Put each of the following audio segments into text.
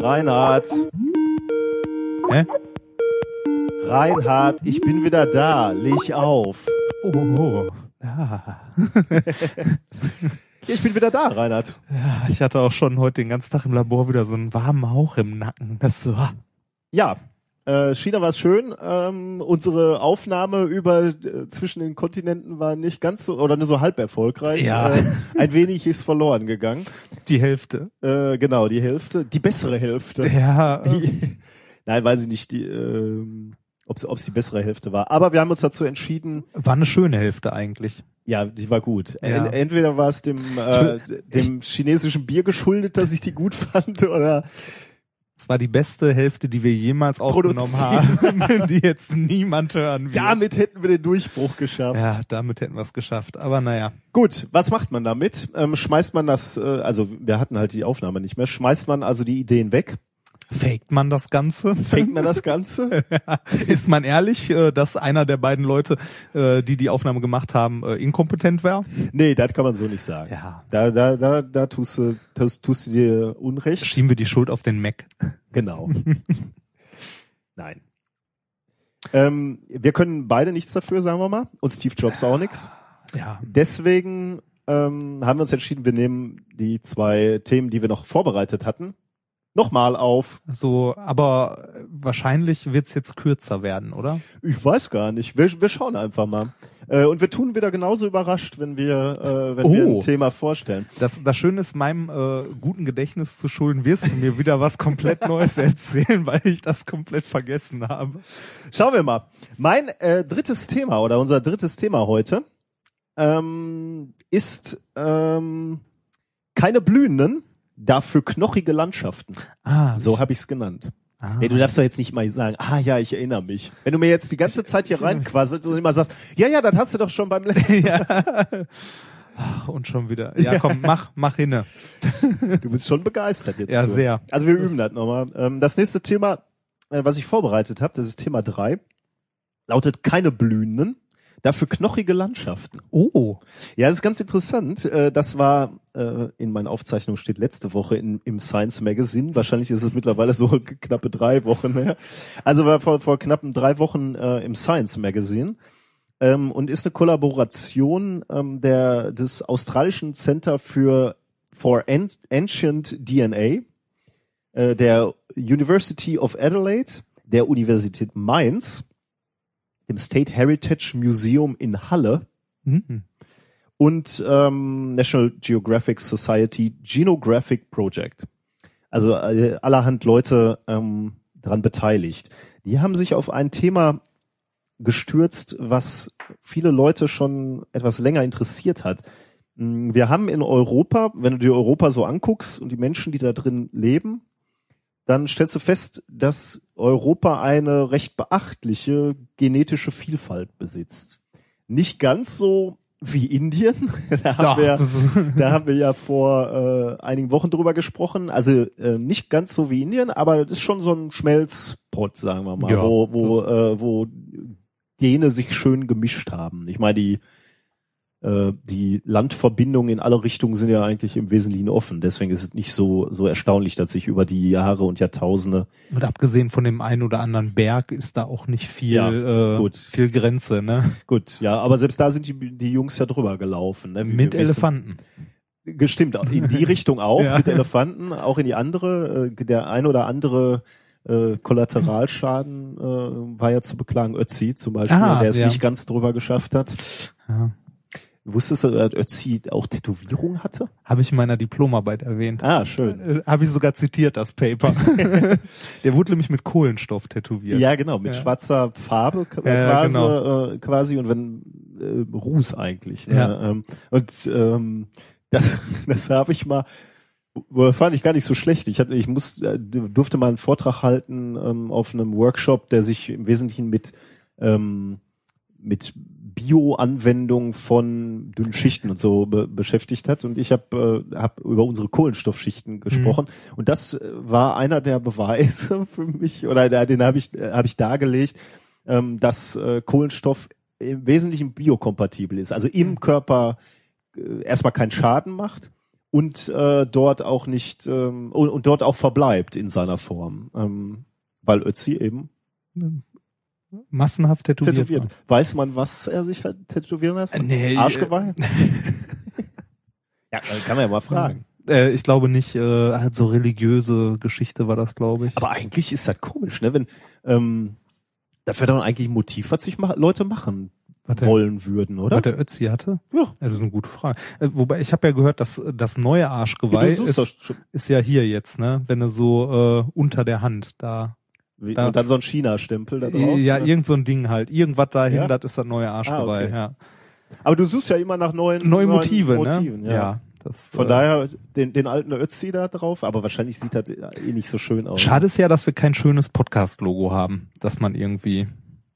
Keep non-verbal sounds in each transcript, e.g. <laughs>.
Reinhard. Hä? Reinhard, ich bin wieder da. Leg auf. Oh, oh, oh. Ja. <laughs> Ich bin wieder da, Reinhard. ja, ich hatte auch schon heute den ganzen Tag im Labor wieder so einen warmen Hauch im Nacken. Das war Ja, äh, China war schön. Ähm, unsere Aufnahme über äh, zwischen den Kontinenten war nicht ganz so oder nur so halb erfolgreich. Ja. Äh, ein wenig ist verloren gegangen. die Hälfte. Äh, genau, die Hälfte, die bessere Hälfte. Ja, äh, Die, nein, weiß ich nicht, die, ähm, ob es die bessere Hälfte war. Aber wir haben uns dazu entschieden, war eine schöne Hälfte eigentlich. ja, die war gut. Ja. En, entweder war es dem, äh, dem chinesischen Bier geschuldet, dass ich die gut fand, <laughs> oder Es war die beste Hälfte, die wir jemals aufgenommen haben, <laughs> die jetzt niemand hören wird. damit hätten wir den Durchbruch geschafft. ja, damit hätten wir es geschafft. Aber naja. Gut, was macht man damit? Ähm, schmeißt man das, äh, also wir hatten halt die Aufnahme nicht mehr, schmeißt man also die Ideen weg? Faked man das Ganze? Fängt man das Ganze? <laughs> Ist man ehrlich, äh, dass einer der beiden Leute, äh, die die Aufnahme gemacht haben, äh, inkompetent wäre? nee, das kann man so nicht sagen. Ja. Da, da, da, da tust du, tust, tust du dir Unrecht. Schieben wir die Schuld auf den Mac. Genau. <laughs> Nein. Ähm, wir können beide nichts dafür, sagen wir mal. Und Steve Jobs auch nichts. Ja. Deswegen ähm, haben wir uns entschieden, wir nehmen die zwei Themen, die wir noch vorbereitet hatten, nochmal auf. So, aber wahrscheinlich wird's jetzt kürzer werden, oder? Ich weiß gar nicht. Wir, wir schauen einfach mal. Äh, und wir tun wieder genauso überrascht, wenn wir, äh, wenn wir Oh. ein Thema vorstellen. Das, das Schöne ist, meinem äh, guten Gedächtnis zu schulden, wirst du mir wieder was komplett <laughs> Neues erzählen, weil ich das komplett vergessen habe. Schauen wir mal. Mein äh, drittes Thema oder unser drittes Thema heute ähm, ist ähm, keine blühenden, dafür knochige Landschaften. Ah, So habe ich es genannt. ah. Nee, du darfst doch jetzt nicht mal sagen, ah ja, ich erinnere mich. Wenn du mir jetzt die ganze Zeit hier reinquasselst und immer sagst, ja, ja, das hast du doch schon beim letzten <laughs> ja. Ach, Und schon wieder. Ja, komm, <laughs> mach, mach hinne. Du bist schon begeistert jetzt. Ja, du. sehr. Also wir üben das nochmal. Ähm, das nächste Thema, äh, was ich vorbereitet habe, das ist Thema drei, lautet keine blühenden, dafür knochige Landschaften. Oh. Ja, das ist ganz interessant. Äh, Das war äh, in meinen Aufzeichnungen steht letzte Woche in, im Science Magazine. Wahrscheinlich ist es mittlerweile so <laughs> knappe drei Wochen her. Also war vor, vor knappen drei Wochen äh, im Science Magazine ähm, und ist eine Kollaboration ähm, der des australischen Center für for An- Ancient DNA, der University of Adelaide, der Universität Mainz, dem State Heritage Museum in Halle Mhm. und ähm, National Geographic Society Genographic Project. Also äh, allerhand Leute ähm, daran beteiligt. Die haben sich auf ein Thema gestürzt, was viele Leute schon etwas länger interessiert hat. Mm, Wir haben in Europa, wenn du dir Europa so anguckst und die Menschen, die da drin leben, dann stellst du fest, dass Europa eine recht beachtliche genetische Vielfalt besitzt. Nicht ganz so wie Indien. <laughs> da, haben Doch, wir, <laughs> da haben wir ja vor äh, einigen Wochen drüber gesprochen. Also äh, nicht ganz so wie Indien, aber das ist schon so ein Schmelzpot, sagen wir mal, Ja, wo, wo, äh, wo Gene sich schön gemischt haben. Ich meine, die äh, die Landverbindungen in alle Richtungen sind ja eigentlich im Wesentlichen offen. Deswegen ist es nicht so, so erstaunlich, dass sich über die Jahre und Jahrtausende Und abgesehen von dem einen oder anderen Berg ist da auch nicht viel, Ja, äh, gut. viel Grenze, ne? Gut, ja, aber selbst da sind die, die Jungs ja drüber gelaufen. Ne, Mit. Elefanten. Gestimmt, in die <laughs> Richtung auch, Ja. mit Elefanten, auch in die andere. Äh, der ein oder andere äh, Kollateralschaden äh, war ja zu beklagen. Ötzi zum Beispiel, Ah, der es ja. nicht ganz drüber geschafft hat. Ja. Wusstest du, dass Ötzi auch Tätowierung hatte? Habe ich in meiner Diplomarbeit erwähnt. Ah, schön. Äh, Habe ich sogar zitiert, das Paper. <laughs> Der wurde nämlich mit Kohlenstoff tätowiert. Ja, genau, mit Ja. schwarzer Farbe k- Ja, quasi, genau. äh, quasi und wenn äh, Ruß eigentlich. Ne? Ja. Ähm, und ähm, das, <laughs> das habe ich mal, fand ich gar nicht so schlecht. Ich hatte, ich muss, äh, durfte mal einen Vortrag halten ähm, auf einem Workshop, der sich im Wesentlichen mit ähm, mit Bio-Anwendung von dünnen Schichten und so be beschäftigt hat. Und ich habe äh, hab über unsere Kohlenstoffschichten gesprochen. Und das äh, war einer der Beweise <laughs> für mich, oder der, den habe ich, äh, hab ich dargelegt, ähm, dass äh, Kohlenstoff im Wesentlichen biokompatibel ist, also im Körper äh, erstmal keinen Schaden macht und äh, dort auch nicht ähm, und, und dort auch verbleibt in seiner Form, ähm, weil Ötzi eben Massenhaft tätowiert. tätowiert. war. Weiß man, was er sich hat tätowieren lassen? Äh, nee, Arschgeweih? <laughs> ja, kann man ja mal fragen. Äh, ich glaube nicht, äh, halt so religiöse Geschichte war das, glaube ich. Aber eigentlich ist das komisch, ne? Wenn ähm, das wäre doch eigentlich ein Motiv, was sich ma Leute machen Was der- wollen würden, oder? Was der Ötzi hatte? Ja. Ja, das ist eine gute Frage. Äh, wobei ich habe ja gehört, dass das neue Arschgeweih suchst ist, ist ja hier jetzt, ne? Wenn du so äh, unter der Hand da. Da- und dann so ein China-Stempel da drauf. ja, oder? irgend so ein Ding halt. Irgendwas dahin, Ja? das ist das neue Arschgeweih, Ah, okay. ja. Aber du suchst ja immer nach neuen, Neue neuen Motive, Motiven, ne? ja. das, Von äh, daher den, den alten Ötzi da drauf, aber wahrscheinlich sieht das eh nicht so schön aus. Schade ist ja, dass wir kein schönes Podcast-Logo haben, dass man irgendwie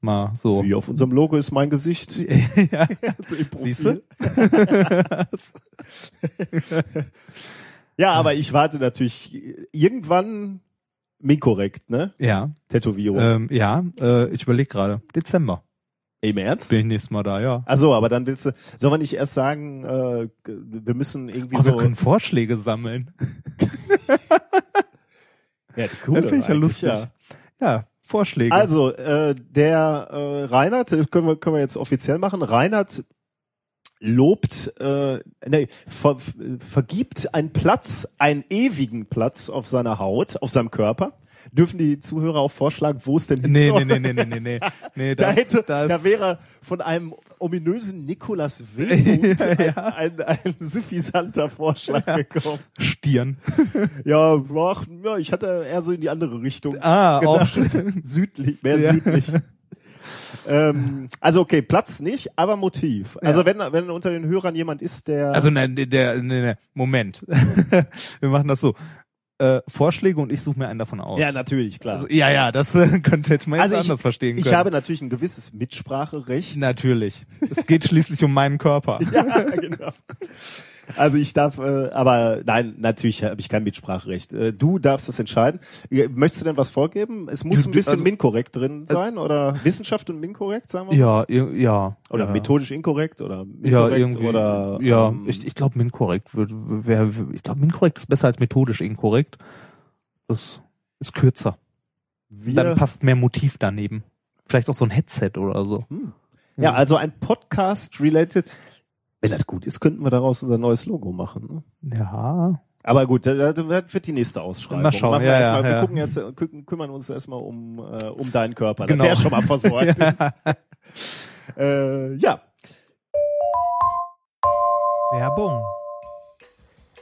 mal so. Wie auf unserem Logo ist mein Gesicht. <laughs> ja, <laughs> Also siehst du? <laughs> Ja, aber ich warte natürlich irgendwann minkorrekt, ne? Ja, Tätowierung. ähm, ja, äh, ich überlege gerade. Dezember Im Ernst? bin ich nächstes Mal da, ja. Also, aber dann willst du, soll man nicht erst sagen, äh, wir müssen irgendwie Oh, wir so. können Vorschläge sammeln. <laughs> ja, die Das coole finde ich ja lustig. ja. Ja, Vorschläge. Also, äh, der äh, Reinhard, äh, können wir, können wir jetzt offiziell machen, Reinhard lobt, äh, nee, ver, vergibt einen Platz, einen ewigen Platz auf seiner Haut, auf seinem Körper. Dürfen die Zuhörer auch vorschlagen, wo es denn hin nee, soll? nee, nee, nee, nee, nee, nee, nee. Da, Das, hätte, das, da wäre von einem ominösen Nikolas W. <laughs> Ja, ja. ein, ein, ein suffisanter Vorschlag gekommen. Stirn. <laughs> Ja, ach, ja, ich hatte eher so in die andere Richtung Ah, auch. gedacht. <laughs> südlich, mehr Ja. südlich. Ähm, also okay, Platz nicht, aber Motiv. Also Ja. wenn, wenn unter den Hörern jemand ist, der Also nein, der, nee, Moment. <laughs> wir machen das so. Äh, Vorschläge und ich suche mir einen davon aus. ja natürlich klar. Also, ja, ja, das äh, <laughs> könnte man jetzt Also ich- anders verstehen können. ich habe natürlich ein gewisses Mitspracherecht. Natürlich. Es geht schließlich um meinen Körper. <laughs> ja, genau. Also ich darf, äh, aber nein, natürlich habe ich kein Mitspracherecht. Äh, du darfst das entscheiden. Äh, Möchtest du denn was vorgeben? Es muss ein bisschen also- minkorrekt drin sein oder Wissenschaft und minkorrekt, sagen wir mal? Ja, ja. Oder ja. methodisch inkorrekt oder Ja, irgendwie. oder ja, ähm, ich, ich glaube, minkorrekt wird, wär, ich glaube, minkorrekt ist besser als methodisch inkorrekt. Das ist kürzer. wir, Dann passt mehr Motiv daneben. Vielleicht auch so ein Headset oder so. ja, also ein Podcast related. Wenn das gut ist, könnten wir daraus unser neues Logo machen. Ne? Ja. Aber gut, da, da da wird die nächste Ausschreibung. Mal schauen, Machen wir ja, erstmal, ja, wir ja. gucken jetzt, kü- kümmern uns erstmal um, äh, um deinen Körper, Genau. dass der schon mal versorgt <laughs> ist. Äh, ja, Werbung.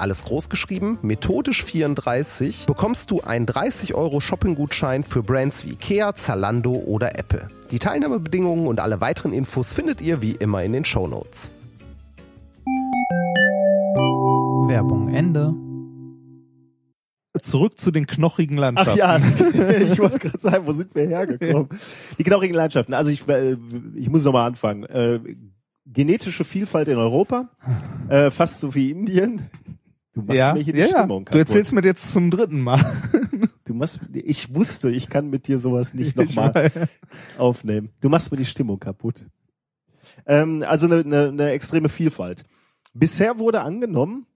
alles groß geschrieben, methodisch 34, bekommst du einen 30 Euro Shopping-Gutschein für Brands wie Ikea, Zalando oder Apple. Die Teilnahmebedingungen und alle weiteren Infos findet ihr wie immer in den Shownotes. Werbung Ende. Zurück zu den knochigen ach Landschaften. ja, <laughs> ich wollte gerade sagen, wo sind wir hergekommen? Die knochigen Landschaften. Also ich, äh, ich muss nochmal anfangen. Äh, genetische Vielfalt in Europa, äh, fast so wie Indien. Du machst ja, mir hier die ja, Stimmung ja. Du erzählst mir jetzt zum dritten Mal. <laughs> Du machst, ich wusste, ich kann mit dir sowas nicht Ich nochmal aufnehmen. Du machst mir die Stimmung kaputt. Ähm, also eine, eine, eine extreme Vielfalt. Bisher wurde angenommen,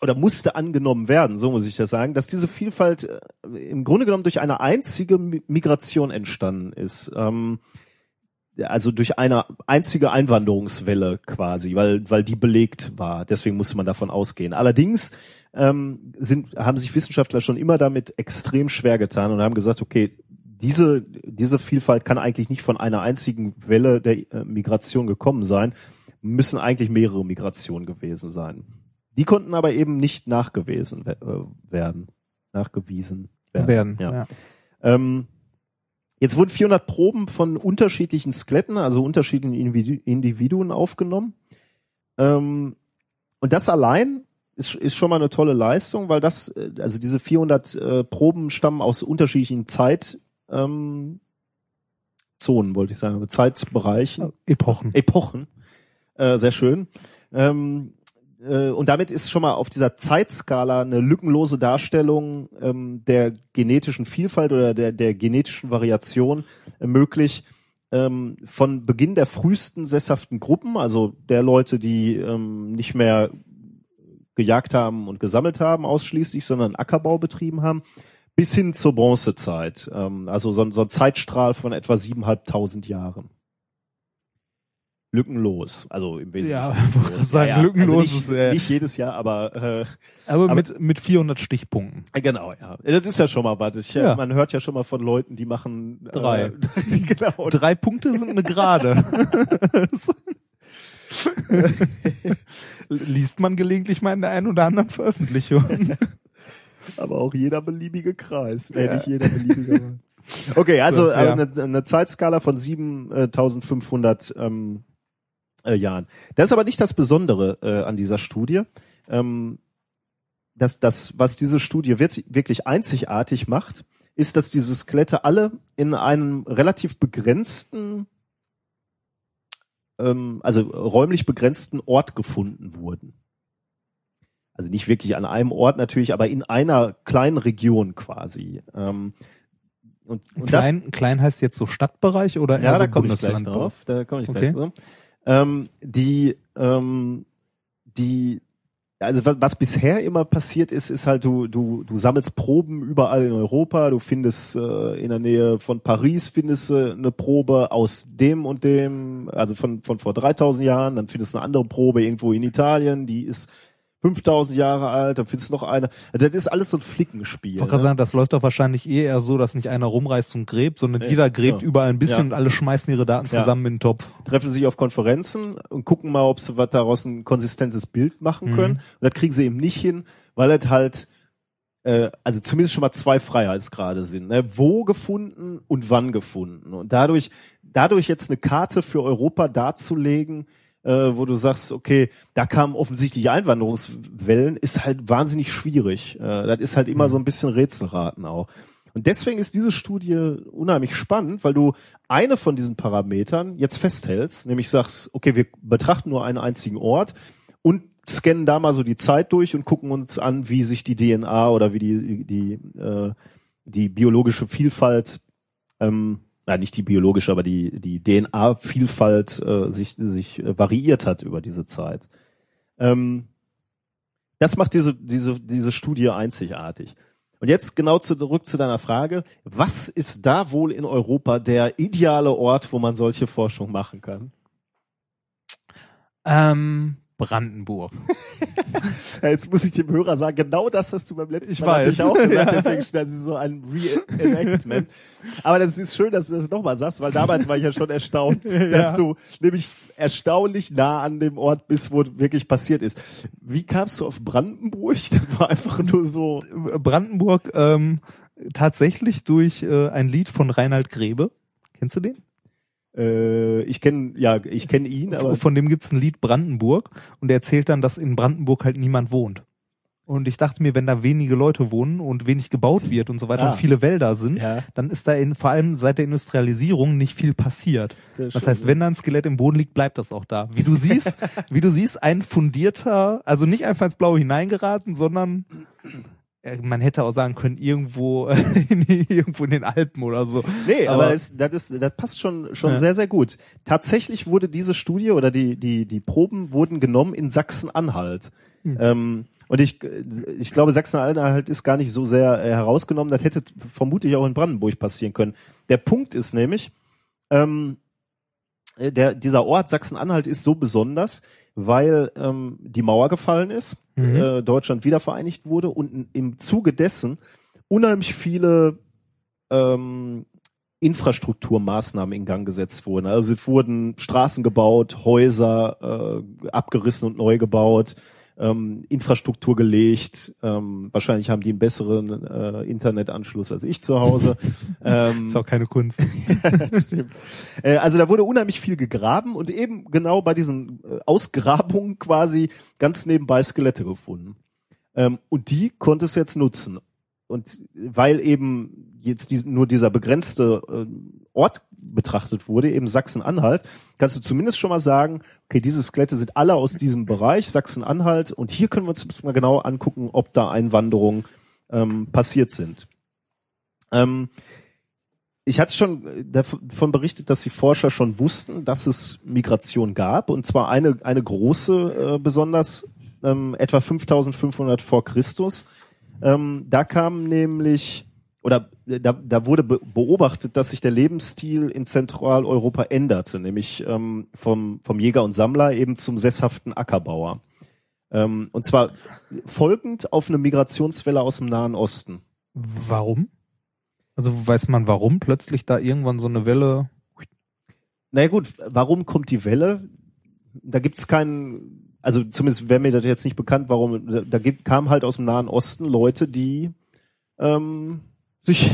oder musste angenommen werden, so muss ich das sagen, dass diese Vielfalt äh, im Grunde genommen durch eine einzige Mi- Migration entstanden ist. Ähm, also durch eine einzige Einwanderungswelle quasi, weil, weil die belegt war. Deswegen musste man davon ausgehen. Allerdings ähm, sind, haben sich Wissenschaftler schon immer damit extrem schwer getan und haben gesagt, okay, diese, diese Vielfalt kann eigentlich nicht von einer einzigen Welle der äh, Migration gekommen sein, müssen eigentlich mehrere Migrationen gewesen sein. Die konnten aber eben nicht nachgewiesen äh, werden. Nachgewiesen werden. werden. Ja. Ja. Ähm, jetzt wurden 400 Proben von unterschiedlichen Skeletten, also unterschiedlichen Individu Individuen aufgenommen. Ähm, und das allein ist, ist schon mal eine tolle Leistung, weil das, äh, also diese 400 äh, Proben stammen aus unterschiedlichen Zeit, ähm, Zonen, wollte ich sagen, Zeitbereichen. Epochen. Epochen. Äh, sehr schön. Ähm, äh, und damit ist schon mal auf dieser Zeitskala eine lückenlose Darstellung ähm, der genetischen Vielfalt oder der, der genetischen Variation äh, möglich. Ähm, von Beginn der frühesten sesshaften Gruppen, also der Leute, die ähm, nicht mehr gejagt haben und gesammelt haben ausschließlich, sondern Ackerbau betrieben haben, bis hin zur Bronzezeit. Ähm, also so, ein- Zeitstrahl von etwa siebeneinhalbtausend Jahren lückenlos. Also im Wesentlichen. Ja, <laughs> lückenlos. sagen, lückenlos also nicht, ist, äh, nicht jedes Jahr, aber äh, Aber, Aber- mit, mit 400 Stichpunkten. genau, ja. Das ist ja schon mal was. Ich, Ja. Man hört ja schon mal von Leuten, die machen Drei. Äh, <laughs> genau. Drei Punkte sind eine Gerade. <laughs> Liest man gelegentlich mal in der einen oder anderen Veröffentlichung. aber auch jeder beliebige Kreis. Nee, Ja. nicht jeder beliebige. Okay, also So, äh, ja. eine, eine Zeitskala von 7500 ähm, äh, Jahren. Das ist aber nicht das Besondere äh, an dieser Studie. Ähm, das, das, was diese Studie wirklich, einzigartig macht, ist, dass diese Skelette alle in einem relativ begrenzten, ähm, also räumlich begrenzten Ort gefunden wurden. Also nicht wirklich an einem Ort natürlich, aber in einer kleinen Region quasi. Ähm, und, und Klein, klein heißt jetzt so Stadtbereich oder das, eher ja, so da komme ich gleich drauf. Da komme ich Okay. gleich drauf. Ähm, die, ähm, die, also was, was bisher immer passiert ist, ist halt du du du sammelst Proben überall in Europa. Du findest äh, in der Nähe von Paris findest du eine Probe aus dem und dem, also von von vor 3000 Jahren. Dann findest du eine andere Probe irgendwo in Italien, die ist 5000 Jahre alt. Dann findest du noch eine. Das ist alles so ein Flickenspiel. Ich wollte ne? sagen, das läuft doch wahrscheinlich eh eher so, dass nicht einer rumreißt und gräbt, sondern jeder gräbt ja. überall ein bisschen Ja. und alle schmeißen ihre Daten zusammen in den Topf. treffen sich auf Konferenzen und gucken mal, ob sie was daraus ein konsistentes Bild machen Mhm. können. Und das kriegen sie eben nicht hin, weil es halt, äh, also zumindest schon mal zwei Freiheitsgrade sind. Ne? Wo gefunden und wann gefunden. Und dadurch, dadurch jetzt eine Karte für Europa darzulegen, äh, wo du sagst, okay, da kamen offensichtlich Einwanderungswellen, ist halt wahnsinnig schwierig. Äh, das ist halt immer so ein bisschen Rätselraten auch. Und deswegen ist diese Studie unheimlich spannend, weil du eine von diesen Parametern jetzt festhältst, nämlich sagst, okay, wir betrachten nur einen einzigen Ort und scannen da mal so die Zeit durch und gucken uns an, wie sich die DNA oder wie die, die, äh, die biologische Vielfalt, ähm, na, nicht die biologische, aber die, die DNA-Vielfalt äh, sich, sich äh, variiert hat über diese Zeit. Ähm, das macht diese, diese, diese Studie einzigartig. Und jetzt genau zurück zu deiner Frage. Was ist da wohl in Europa der ideale Ort, wo man solche Forschung machen kann? Ähm, Brandenburg. Ja, <laughs> jetzt muss ich dem Hörer sagen, genau das hast du beim letzten Ich Mal weiß. natürlich auch gesagt, <laughs> Ja. deswegen steht das ist so ein Reenactment. Aber das ist schön, dass du das nochmal sagst, weil damals war ich ja schon erstaunt, <laughs> dass du nämlich erstaunlich nah an dem Ort bist, wo wirklich passiert ist. Wie kamst du auf Brandenburg? Das war einfach nur so, Brandenburg ähm, tatsächlich durch äh, ein Lied von Reinhard Grebe. Kennst du den? Äh, ich kenne, ja, ich kenne ihn, aber Von dem gibt's ein Lied Brandenburg und er erzählt dann, dass in Brandenburg halt niemand wohnt. Und ich dachte mir, wenn da wenige Leute wohnen und wenig gebaut wird und so weiter Ah. und viele Wälder sind, Ja. dann ist da in, vor allem seit der Industrialisierung nicht viel passiert. Sehr Das schön, heißt, ja. wenn da ein Skelett im Boden liegt, bleibt das auch da. Wie du siehst, <laughs> wie du siehst, ein fundierter, also nicht einfach ins Blaue hineingeraten, sondern man hätte auch sagen können, irgendwo, <laughs> in, irgendwo in den Alpen oder so. Nee, aber, Aber- das, das, ist, das passt schon, schon Ja. sehr, sehr gut. Tatsächlich wurde diese Studie oder die, die, die Proben wurden genommen in Sachsen-Anhalt. Hm. Ähm, und ich, ich glaube, Sachsen-Anhalt ist gar nicht so sehr äh, herausgenommen. Das hätte vermutlich auch in Brandenburg passieren können. Der Punkt ist nämlich, ähm, äh, der, dieser Ort Sachsen-Anhalt ist so besonders, weil ähm, die Mauer gefallen ist, Mhm. äh, Deutschland wiedervereinigt wurde und im Zuge dessen unheimlich viele ähm, Infrastrukturmaßnahmen in Gang gesetzt wurden. Also es wurden Straßen gebaut, Häuser äh, abgerissen und neu gebaut, ähm, Infrastruktur gelegt. Ähm, wahrscheinlich haben die einen besseren äh, Internetanschluss als ich zu Hause. <laughs> ähm, Ist auch keine Kunst. <laughs> Stimmt. Äh, also da wurde unheimlich viel gegraben und eben genau bei diesen äh, Ausgrabungen quasi ganz nebenbei Skelette gefunden. Ähm, und die konnte es jetzt nutzen. Und weil eben jetzt dies, nur dieser begrenzte äh, Ort betrachtet wurde, eben Sachsen-Anhalt, kannst du zumindest schon mal sagen, okay, diese Skelette sind alle aus diesem Bereich, Sachsen-Anhalt, und hier können wir uns mal genau angucken, ob da Einwanderungen ähm, passiert sind. Ähm, ich hatte schon äh, davon berichtet, dass die Forscher schon wussten, dass es Migration gab und zwar eine eine große äh, besonders ähm, etwa 5500 vor Christus. Ähm, da kam nämlich oder äh, da, da wurde be beobachtet, dass sich der Lebensstil in Zentraleuropa änderte, nämlich ähm, vom vom Jäger und Sammler eben zum sesshaften Ackerbauer. Ähm, und zwar folgend auf eine Migrationswelle aus dem Nahen Osten. Warum? Also weiß man, warum plötzlich da irgendwann so eine Welle Naja gut, warum kommt die Welle? Da gibt's keinen, also zumindest wäre mir das jetzt nicht bekannt, warum, da, da gibt, kam halt aus dem Nahen Osten Leute, die ähm, sich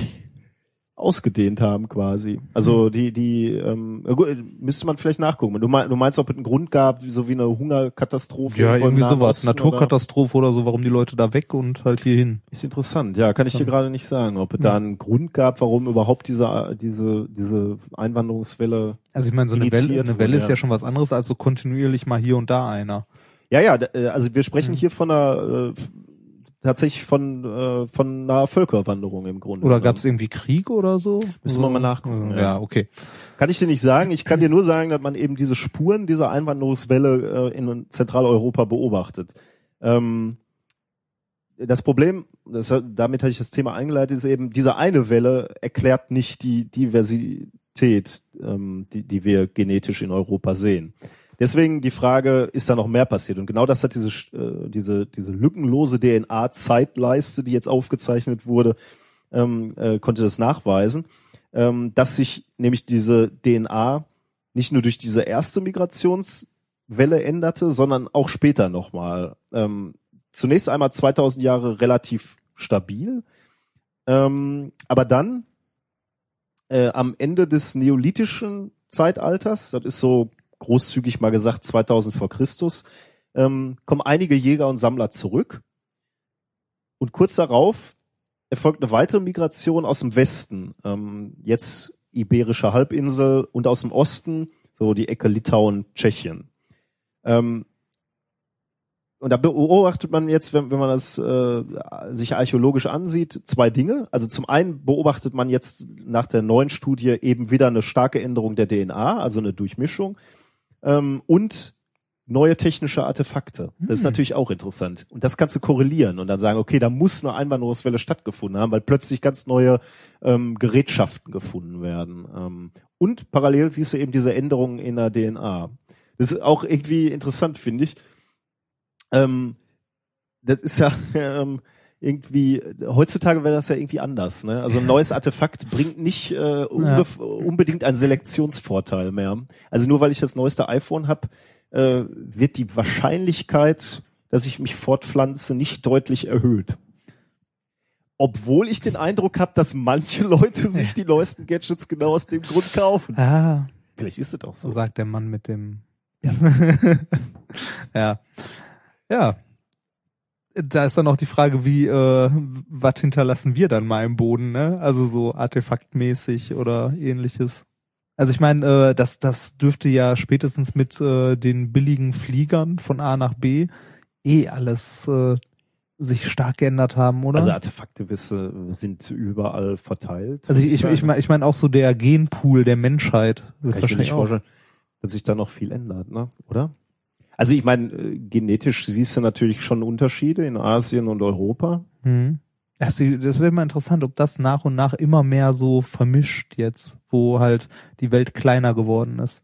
ausgedehnt haben quasi. Also die, die, ähm, ja gut, müsste man vielleicht nachgucken. Du, mein, du meinst, ob es einen Grund gab, so wie eine Hungerkatastrophe? Ja, irgendwie sowas. Osten, oder? Naturkatastrophe oder? so, warum die Leute da weg und halt hier hin. Ist interessant, ja, kann ich dir gerade nicht sagen, ob es da einen Grund gab, warum überhaupt diese, diese, diese Einwanderungswelle Also ich meine, so eine Welle, eine Welle ist ja. ja schon was anderes als so kontinuierlich mal hier und da einer. Ja, ja, äh, also wir sprechen hier von einer äh, tatsächlich von äh, von einer Völkerwanderung im Grunde. Oder gab es irgendwie Krieg oder so? Müssen wir mal nachgucken, Ja, ja. okay. Kann ich dir nicht sagen. Ich kann dir nur sagen, dass man eben diese Spuren dieser Einwanderungswelle äh, in Zentraleuropa beobachtet. Ähm, das Problem, das, damit hatte ich das Thema eingeleitet, ist eben, diese eine Welle erklärt nicht die Diversität, ähm, die, die wir genetisch in Europa sehen. Deswegen die Frage, ist da noch mehr passiert? Und genau das hat diese, äh, diese, diese lückenlose DNA-Zeitleiste, die jetzt aufgezeichnet wurde, ähm, äh, konnte das nachweisen, ähm, dass sich nämlich diese DNA nicht nur durch diese erste Migrationswelle änderte, sondern auch später nochmal. Ähm, zunächst einmal 2000 Jahre relativ stabil, ähm, aber dann äh, am Ende des neolithischen Zeitalters, das ist so großzügig mal gesagt 2000 vor Christus, ähm, kommen einige Jäger und Sammler zurück und kurz darauf erfolgt eine weitere Migration aus dem Westen, ähm, jetzt Iberische Halbinsel und aus dem Osten, so die Ecke Litauen, Tschechien. Ähm, und da beobachtet man jetzt, wenn, wenn man das äh, sich archäologisch ansieht, zwei Dinge. Also zum einen beobachtet man jetzt nach der neuen Studie eben wieder eine starke Änderung der DNA, also eine Durchmischung ähm, und neue technische Artefakte. Das ist natürlich auch interessant. Und das kannst du korrelieren und dann sagen, okay, da muss eine Einwanderungswelle stattgefunden haben, weil plötzlich ganz neue ähm, Gerätschaften gefunden werden. Ähm, und parallel siehst du eben diese Änderungen in der DNA. Das ist auch irgendwie interessant, finde ich. Ähm, das ist ja <laughs> ähm, irgendwie, heutzutage wäre das ja irgendwie anders. Ne? Also ein neues Artefakt bringt nicht äh, ungef- unbedingt einen Selektionsvorteil mehr. Also nur weil ich das neueste iPhone habe, äh, wird die Wahrscheinlichkeit, dass ich mich fortpflanze, nicht deutlich erhöht. Obwohl ich den Eindruck habe, dass manche Leute <laughs> sich die neuesten Gadgets genau aus dem Grund kaufen. Ah, Vielleicht ist es auch so so. sagt der Mann mit dem. Ja. <laughs> ja. Ja. Da ist dann auch die Frage, wie, äh, was hinterlassen wir dann mal im Boden, ne? Also so artefaktmäßig oder ähnliches. Also ich meine, äh, das, das dürfte ja spätestens mit äh, den billigen Fliegern von A nach B eh alles äh, sich stark geändert haben, oder? Also Artefakte sind überall verteilt. Also ich, ich, ich meine ich mein auch so der Genpool der Menschheit wird Kann ich mir nicht wahrscheinlich vorstellen, dass sich da noch viel ändert, ne? Oder? Also ich meine, äh, genetisch siehst du natürlich schon Unterschiede in Asien und Europa. Hm. Das, das wäre mal interessant, ob das nach und nach immer mehr so vermischt jetzt, wo halt die Welt kleiner geworden ist.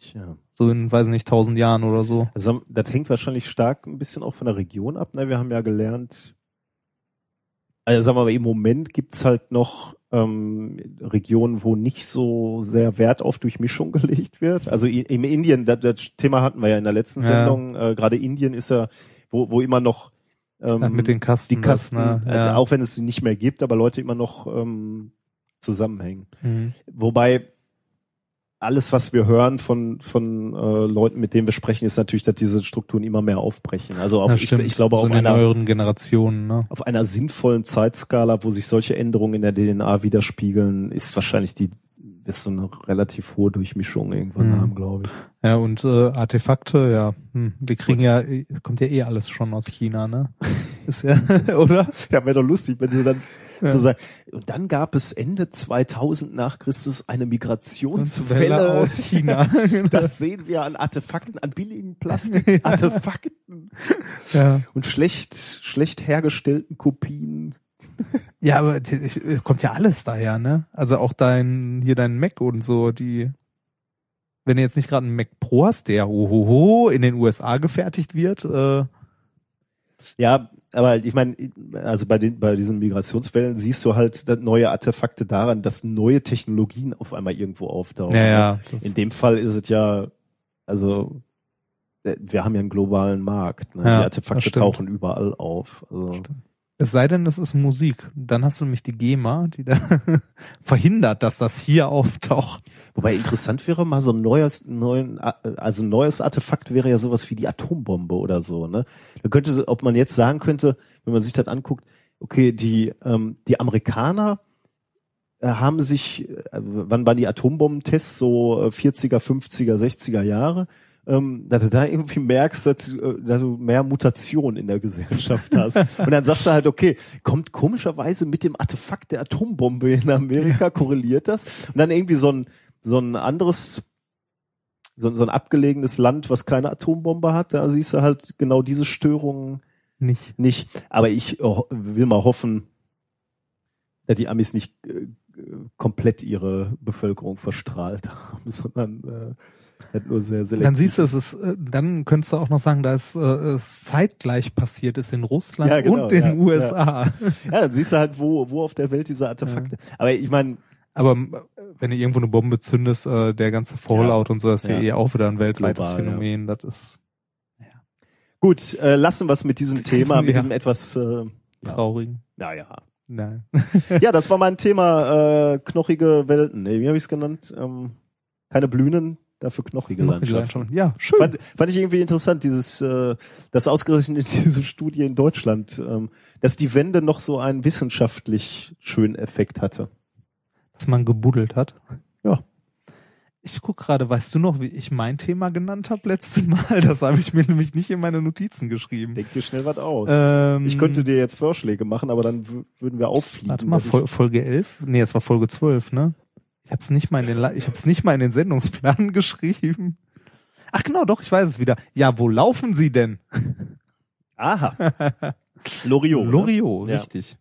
Tja. So in, weiß nicht, tausend Jahren oder so. Also das hängt wahrscheinlich stark ein bisschen auch von der Region ab. Ne? Wir haben ja gelernt, also sagen wir mal, im Moment gibt's halt noch ähm, Regionen, wo nicht so sehr Wert auf Durchmischung <laughs> gelegt wird. Also im Indien, das, das Thema hatten wir ja in der letzten Ja. Sendung, äh, gerade Indien ist ja, wo, wo immer noch ähm, Ja, mit den Kasten. die Kasten, das, ne? äh, ja. auch wenn es sie nicht mehr gibt, aber Leute immer noch ähm, zusammenhängen. Mhm. Wobei alles, was wir hören von von äh, Leuten, mit denen wir sprechen, ist natürlich, dass diese Strukturen immer mehr aufbrechen. Also auf, ich, ich glaube so auf einer neueren Generationen, ne? auf einer sinnvollen Zeitskala, wo sich solche Änderungen in der DNA widerspiegeln, ist wahrscheinlich die ist so eine relativ hohe Durchmischung irgendwann Mhm. haben, glaube ich. Ja, und äh, Artefakte, ja, hm, wir kriegen ja, kommt ja eh alles schon aus China, ne? <laughs> Ist ja, <laughs> oder? Ja, wäre doch lustig, wenn sie dann Ja. so sagen. Und dann gab es Ende 2000 nach Christus eine Welle Migrationswelle aus China. <laughs> <laughs> Das sehen wir an Artefakten, an billigen Plastikartefakten <laughs> ja. und schlecht, schlecht hergestellten Kopien. ja, aber ich- kommt ja alles daher, ne? Also auch dein, hier dein Mac und so, die, wenn du jetzt nicht gerade einen Mac Pro hast, der hohoho in den USA gefertigt wird, äh, Ja, aber ich meine, also bei den, bei diesen Migrationswellen siehst du halt neue Artefakte daran, dass neue Technologien auf einmal irgendwo auftauchen. ja, ja. Das, In dem Fall ist es ja, also äh, wir haben ja einen globalen Markt. Ne? Ja, Die Artefakte stimmt. tauchen überall auf. Also, es sei denn, es ist Musik. Dann hast du nämlich die GEMA, die da <laughs> verhindert, dass das hier auftaucht. wobei interessant wäre mal so ein neues, neuen, also ein neues Artefakt wäre ja sowas wie die Atombombe oder so. Ne? Da könnte, ob man jetzt sagen könnte, wenn man sich das anguckt, okay, die ähm, die Amerikaner äh, haben sich, äh, wann waren die Atombombentests so äh, 40er, 50er, 60er Jahre? Ähm, dass du da irgendwie merkst, dass, äh, dass du mehr Mutation in der Gesellschaft hast. <laughs> Und dann sagst du halt, okay, kommt komischerweise mit dem Artefakt der Atombombe in Amerika, korreliert das? Und dann irgendwie so ein, so ein anderes, so, so ein abgelegenes Land, was keine Atombombe hat, da siehst du halt genau diese Störungen Nicht. nicht. Aber ich will mal hoffen, dass die Amis nicht äh, komplett ihre Bevölkerung verstrahlt haben, <laughs> sondern äh, hat nur sehr selektiv. Dann siehst du, es ist, äh, dann könntest du auch noch sagen, dass äh, es zeitgleich passiert ist in Russland Ja, genau, und den ja, USA. ja, dann siehst du halt, wo, wo auf der Welt diese Artefakte. Aber ich meine, Aber äh, wenn du irgendwo eine Bombe zündest, äh, der ganze Fallout und so, das ist ja, Ja. eh auch wieder ein weltweites Global, Phänomen. Das ist gut, äh, lassen wir es mit diesem <laughs> Thema, mit Ja. diesem etwas, äh, traurig. naja. Nein. Ja, das war mein Thema, äh, knochige Welten. Nee, wie habe ich es genannt? Ähm, keine Blühnen, dafür knochige Noch die Landschaften. Landschaft. Ja, schön. Fand, fand ich irgendwie interessant, dieses, äh, das ausgerechnet <laughs> diese Studie in Deutschland, ähm, dass die Wende noch so einen wissenschaftlich schönen Effekt hatte. dass man gebuddelt hat. Ja. Ich guck gerade, weißt du noch, wie ich mein Thema genannt habe letztes <laughs> Mal? Das habe ich mir nämlich nicht in meine Notizen geschrieben. Denk dir schnell was aus. Ähm, ich könnte dir jetzt Vorschläge machen, aber dann würden wir auffliegen. Warte mal, Folge 11? Nee, es war Folge 12, ne? Ich hab's nicht mal in den, La- ich hab's nicht mal in den Sendungsplan <laughs> geschrieben. Ach genau, doch, ich weiß es wieder. Ja, wo laufen sie denn? Aha. <laughs> Loriot. ne? Loriot, Ja. richtig.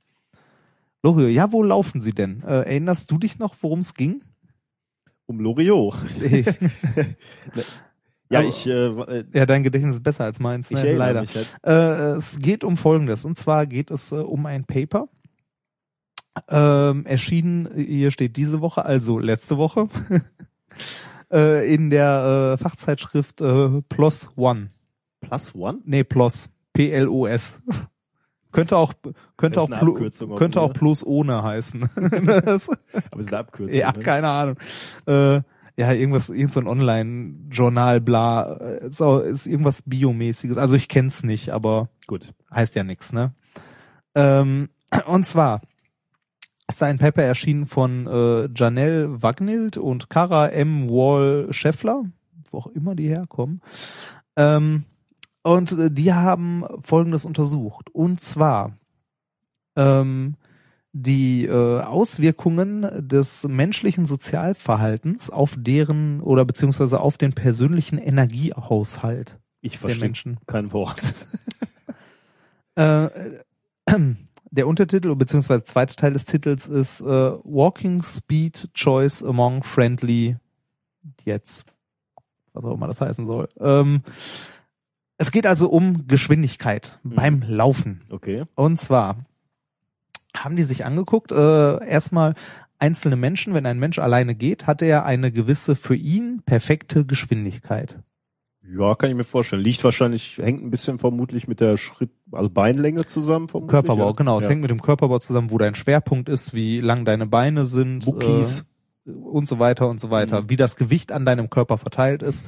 Loriot, ja, wo laufen sie denn? Äh, erinnerst du dich noch, worum es ging? Um Loriot. <laughs> Ja, Aber- ich, äh, äh, ja, dein Gedächtnis ist besser als meins, ich ne? leider. halt. Äh, es geht um Folgendes. Und zwar geht es äh, um ein Paper. Ähm, erschienen, hier steht diese Woche, also letzte Woche, <laughs> äh, in der äh, Fachzeitschrift äh, PLOS One. Plus One? Nee, PLOS. P-L-O-S. <laughs> könnte auch, könnte auch, könnte auch plus ohne heißen. <laughs> Aber es ist eine Abkürzung. ja, ne? keine Ahnung. Äh, ja, irgendwas, irgend so ein Online-Journal, bla, äh, ist, auch, ist irgendwas Biomäßiges. Also ich kenn's nicht, aber Gut. heißt ja nix, ne? Ähm, <clears throat> und zwar ist da ein Paper erschienen von äh, Janelle Wagnild und Kara M. Wall Scheffler, wo auch immer die herkommen. Ähm, und äh, die haben Folgendes untersucht. Und zwar ähm, die äh, Auswirkungen des menschlichen Sozialverhaltens auf deren oder beziehungsweise auf den persönlichen Energiehaushalt Ich der verstehe Menschen. kein Wort. Äh, der Untertitel beziehungsweise zweite Teil des Titels ist äh, Walking Speed Choice Among Friendly jetzt was auch immer das heißen soll. Ähm, es geht also um Geschwindigkeit Mhm. beim Laufen. Okay. Und zwar haben die sich angeguckt, äh, erstmal einzelne Menschen, wenn ein Mensch alleine geht, hat er eine gewisse für ihn perfekte Geschwindigkeit. Ja, kann ich mir vorstellen. Liegt wahrscheinlich, hängt ein bisschen vermutlich mit der Schritt, also Beinlänge zusammen vermutlich. Körperbau, ja. genau. Es ja. hängt mit dem Körperbau zusammen, wo dein Schwerpunkt ist, wie lang deine Beine sind. Muckis. Äh, und so weiter und so weiter. Mhm. Wie das Gewicht an deinem Körper verteilt ist.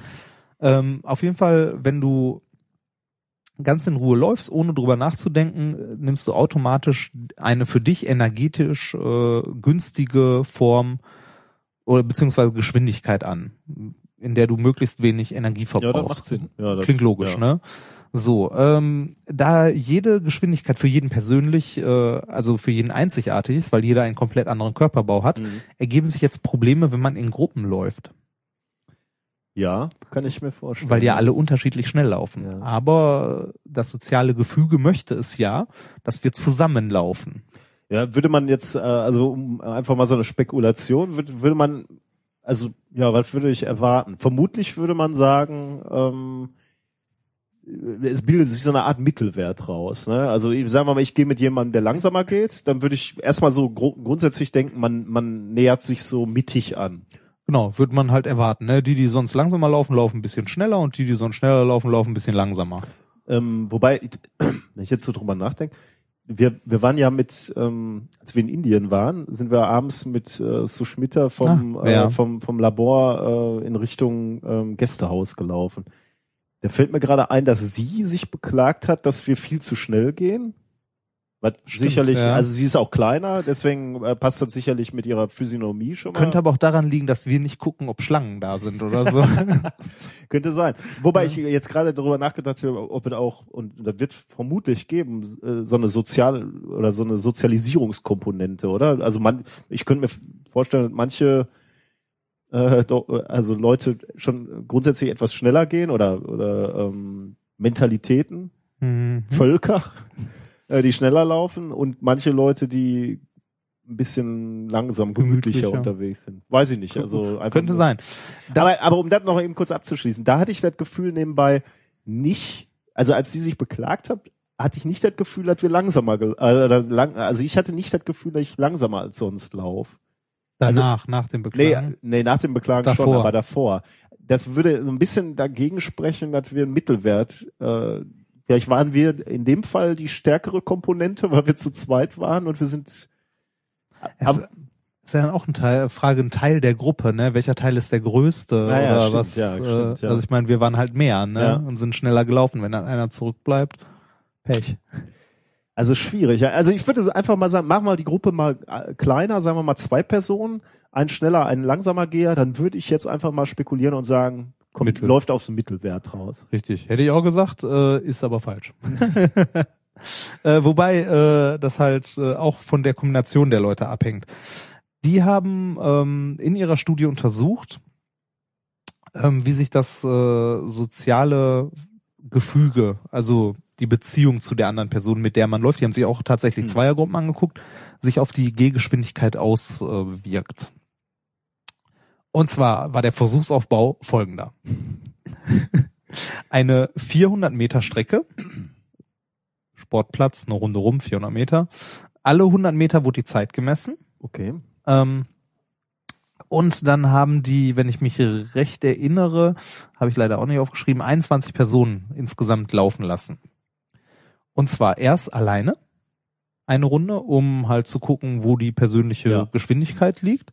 Ähm, auf jeden Fall, wenn du ganz in Ruhe läufst, ohne drüber nachzudenken, nimmst du automatisch eine für dich energetisch äh, günstige Form oder beziehungsweise Geschwindigkeit an, in der du möglichst wenig Energie verbrauchst. Ja, das macht Sinn. Ja, das, Klingt logisch, ja. ne? So, ähm, da jede Geschwindigkeit für jeden persönlich, äh, also für jeden einzigartig ist, weil jeder einen komplett anderen Körperbau hat, Mhm. ergeben sich jetzt Probleme, wenn man in Gruppen läuft, Ja, kann ich mir vorstellen. weil ja alle unterschiedlich schnell laufen. Ja. Aber das soziale Gefüge möchte es ja, dass wir zusammenlaufen. Ja, würde man jetzt, äh, also um einfach mal so eine Spekulation, würde, würde man, also ja, was würde ich erwarten? Vermutlich würde man sagen, ähm, es bildet sich so eine Art Mittelwert raus. Ne? Also sagen wir mal, ich gehe mit jemandem, der langsamer geht, dann würde ich erstmal so gru grundsätzlich denken, man, man nähert sich so mittig an. Genau, würde man halt erwarten. Ne? Die, die sonst langsamer laufen, laufen ein bisschen schneller und die, die sonst schneller laufen, laufen ein bisschen langsamer. Ähm, wobei, <clears throat> wenn ich jetzt so drüber nachdenke, wir, wir waren ja mit, ähm, als wir in Indien waren, sind wir abends mit äh, Sushmita vom, Ah, ja. äh, vom, vom Labor äh, in Richtung ähm, Gästehaus gelaufen. Da fällt mir gerade ein, dass sie sich beklagt hat, dass wir viel zu schnell gehen. Was Stimmt, sicherlich, ja. also sie ist auch kleiner, deswegen äh, passt das sicherlich mit ihrer Physiognomie schon mal. Könnte aber auch daran liegen, dass wir nicht gucken, ob Schlangen da sind oder so. <laughs> Könnte sein. Wobei ich jetzt gerade darüber nachgedacht habe, ob es auch, und da wird vermutlich geben, äh, so eine sozial oder so eine Sozialisierungskomponente, oder? Also man, ich könnte mir vorstellen, dass manche äh, also Leute schon grundsätzlich etwas schneller gehen oder oder ähm, Mentalitäten, Mhm. Völker, äh, die schneller laufen und manche Leute, die ein bisschen langsam, gemütlicher Gemütlicher. unterwegs sind. Weiß ich nicht. Also einfach Könnte nur- sein. Aber, aber um das noch eben kurz abzuschließen, da hatte ich das Gefühl nebenbei nicht, also als sie sich beklagt hat, hatte ich nicht das Gefühl, dass wir langsamer, äh, lang, also ich hatte nicht das Gefühl, dass ich langsamer als sonst laufe. danach, nach dem Nee, Beklagen. nee, nach dem Beklagen schon, Davor. aber davor. Das würde so ein bisschen dagegen sprechen, dass wir einen Mittelwert, äh, vielleicht waren wir in dem Fall die stärkere Komponente, weil wir zu zweit waren und wir sind Es ist ja dann auch eine Teil, Frage, ein Teil der Gruppe, ne? Welcher Teil ist der größte ja, oder stimmt, was? ja, äh, stimmt, ja. Also ich meine, wir waren halt mehr, ne? Ja. Und sind schneller gelaufen. Wenn dann einer zurückbleibt, Pech. Also schwierig. Also ich würde es einfach mal sagen, machen wir die Gruppe mal äh, kleiner, sagen wir mal zwei Personen, ein schneller, ein langsamer Geher, dann würde ich jetzt einfach mal spekulieren und sagen, kommt, Mittel. läuft auf so Mittelwert raus. Richtig. Hätte ich auch gesagt, äh, ist aber falsch. <laughs> äh, wobei äh, das halt äh, auch von der Kombination der Leute abhängt. Die haben ähm, in ihrer Studie untersucht, ähm, wie sich das äh, soziale Gefüge, also die Beziehung zu der anderen Person, mit der man läuft, die haben sich auch tatsächlich Hm. Zweiergruppen angeguckt, sich auf die Gehgeschwindigkeit auswirkt. Und zwar war der Versuchsaufbau folgender. <laughs> Eine 400 Meter Strecke, Sportplatz, eine Runde rum, 400 Meter. Alle 100 Meter wurde die Zeit gemessen. Okay. Ähm, und dann haben die, wenn ich mich recht erinnere, habe ich leider auch nicht aufgeschrieben, 21 Personen insgesamt laufen lassen. Und zwar erst alleine eine Runde, um halt zu gucken, wo die persönliche Ja. Geschwindigkeit liegt.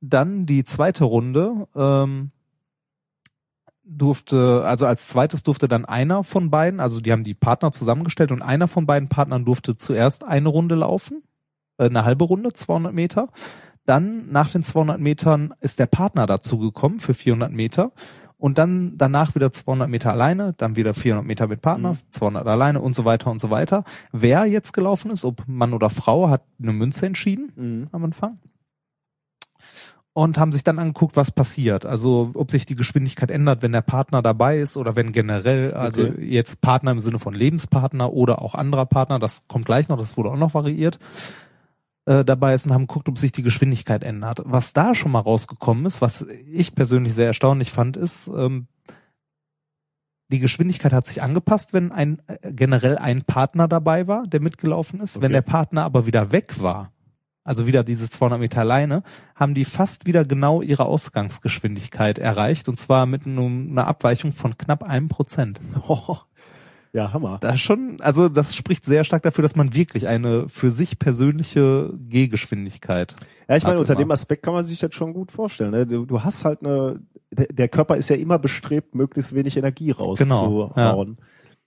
Dann die zweite Runde ähm, durfte, also als zweites durfte dann einer von beiden, also die haben die Partner zusammengestellt und einer von beiden Partnern durfte zuerst eine Runde laufen, äh, eine halbe Runde, 200 Meter. Dann nach den 200 Metern ist der Partner dazu gekommen für 400 Meter und dann danach wieder 200 Meter alleine, dann wieder 400 Meter mit Partner, Mhm. 200 alleine und so weiter und so weiter. Wer jetzt gelaufen ist, ob Mann oder Frau, hat eine Münze entschieden Mhm. am Anfang und haben sich dann angeguckt, was passiert. Also ob sich die Geschwindigkeit ändert, wenn der Partner dabei ist oder wenn generell, also Okay. jetzt Partner im Sinne von Lebenspartner oder auch anderer Partner, das kommt gleich noch, das wurde auch noch variiert, äh, dabei ist und haben geguckt, ob sich die Geschwindigkeit ändert. Was da schon mal rausgekommen ist, was ich persönlich sehr erstaunlich fand, ist, ähm, die Geschwindigkeit hat sich angepasst, wenn ein äh, generell ein Partner dabei war, der mitgelaufen ist. Wenn Okay. der Partner aber wieder weg war, also wieder diese 200 Meter alleine, haben die fast wieder genau ihre Ausgangsgeschwindigkeit erreicht und zwar mit einem- einer Abweichung von knapp einem Prozent. Oh, <laughs> ja, Hammer. Das schon, also das spricht sehr stark dafür, dass man wirklich eine für sich persönliche Gehgeschwindigkeit. Ja, ich meine, unter mal. dem Aspekt kann man sich das schon gut vorstellen. Ne? Du, du hast halt eine, der Körper ist ja immer bestrebt, möglichst wenig Energie Genau, rauszuhauen.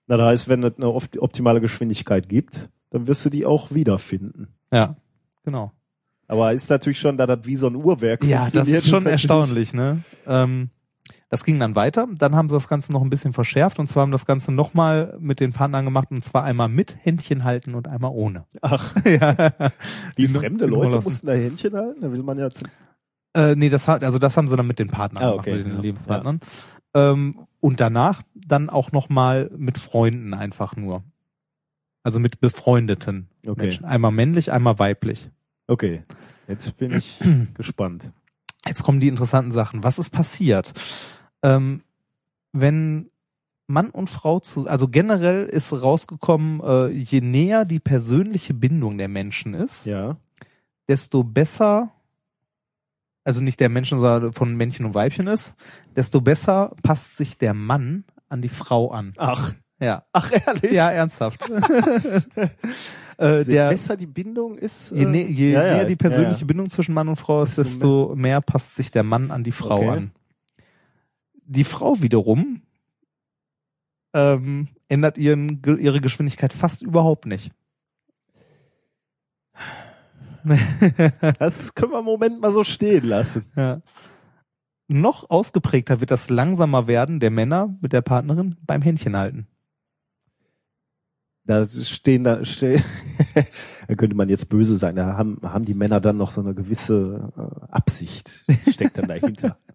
Na, da heißt, wenn es eine opt- optimale Geschwindigkeit gibt, dann wirst du die auch wiederfinden. Ja, genau. Aber ist natürlich schon, da das wie so ein Uhrwerk Ja, das funktioniert, ist schon natürlich- erstaunlich, ne? Ähm, das ging dann weiter. Dann haben sie das Ganze noch ein bisschen verschärft und zwar haben das Ganze nochmal mit den Partnern gemacht und zwar einmal mit Händchen halten und einmal ohne. Ach, <laughs> ja. wie Die- fremde Leute mussten da Händchen halten? Da will man ja zu, Äh, nee, das hat, also das haben sie dann mit den Partnern Ah, gemacht, okay, mit den ja, Lebenspartnern. Ähm, und danach dann auch nochmal mit Freunden einfach nur. Also mit befreundeten Okay. Menschen. Einmal männlich, einmal weiblich. Okay, jetzt bin ich <clears throat> gespannt. Jetzt kommen die interessanten Sachen. Was ist passiert? Ähm, wenn Mann und Frau zu, also generell ist rausgekommen, äh, je näher die persönliche Bindung der Menschen ist, Ja. desto besser, also nicht der Menschen, sondern von Männchen und Weibchen ist, desto besser passt sich der Mann an die Frau an. Ach, Ja. ach ehrlich? Ja, ernsthaft. <laughs> äh, Je der, besser die Bindung ist. je, äh, nä je ja, ja, näher die persönliche ja, Bindung zwischen Mann und Frau ist, Desto mehr passt sich der Mann an die Frau Okay. an. Die Frau wiederum ähm, ändert ihren, ihre Geschwindigkeit fast überhaupt nicht. <laughs> Das können wir im Moment mal so stehen lassen. Ja. Noch ausgeprägter wird das langsamer werden der Männer mit der Partnerin beim Händchen halten. Da stehen da, ste <laughs> da könnte man jetzt böse sein. Da haben, haben die Männer dann noch so eine gewisse äh, Absicht, steckt dann dahinter. <laughs>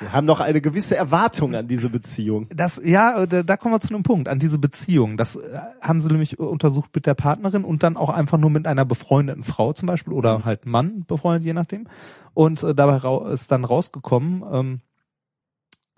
Wir haben noch eine gewisse Erwartung an diese Beziehung. Das, ja, da, da kommen wir zu einem Punkt, an diese Beziehung. Das äh, haben sie nämlich untersucht mit der Partnerin und dann auch einfach nur mit einer befreundeten Frau zum Beispiel oder halt Mann befreundet, je nachdem. Und äh, dabei ist dann rausgekommen, ähm,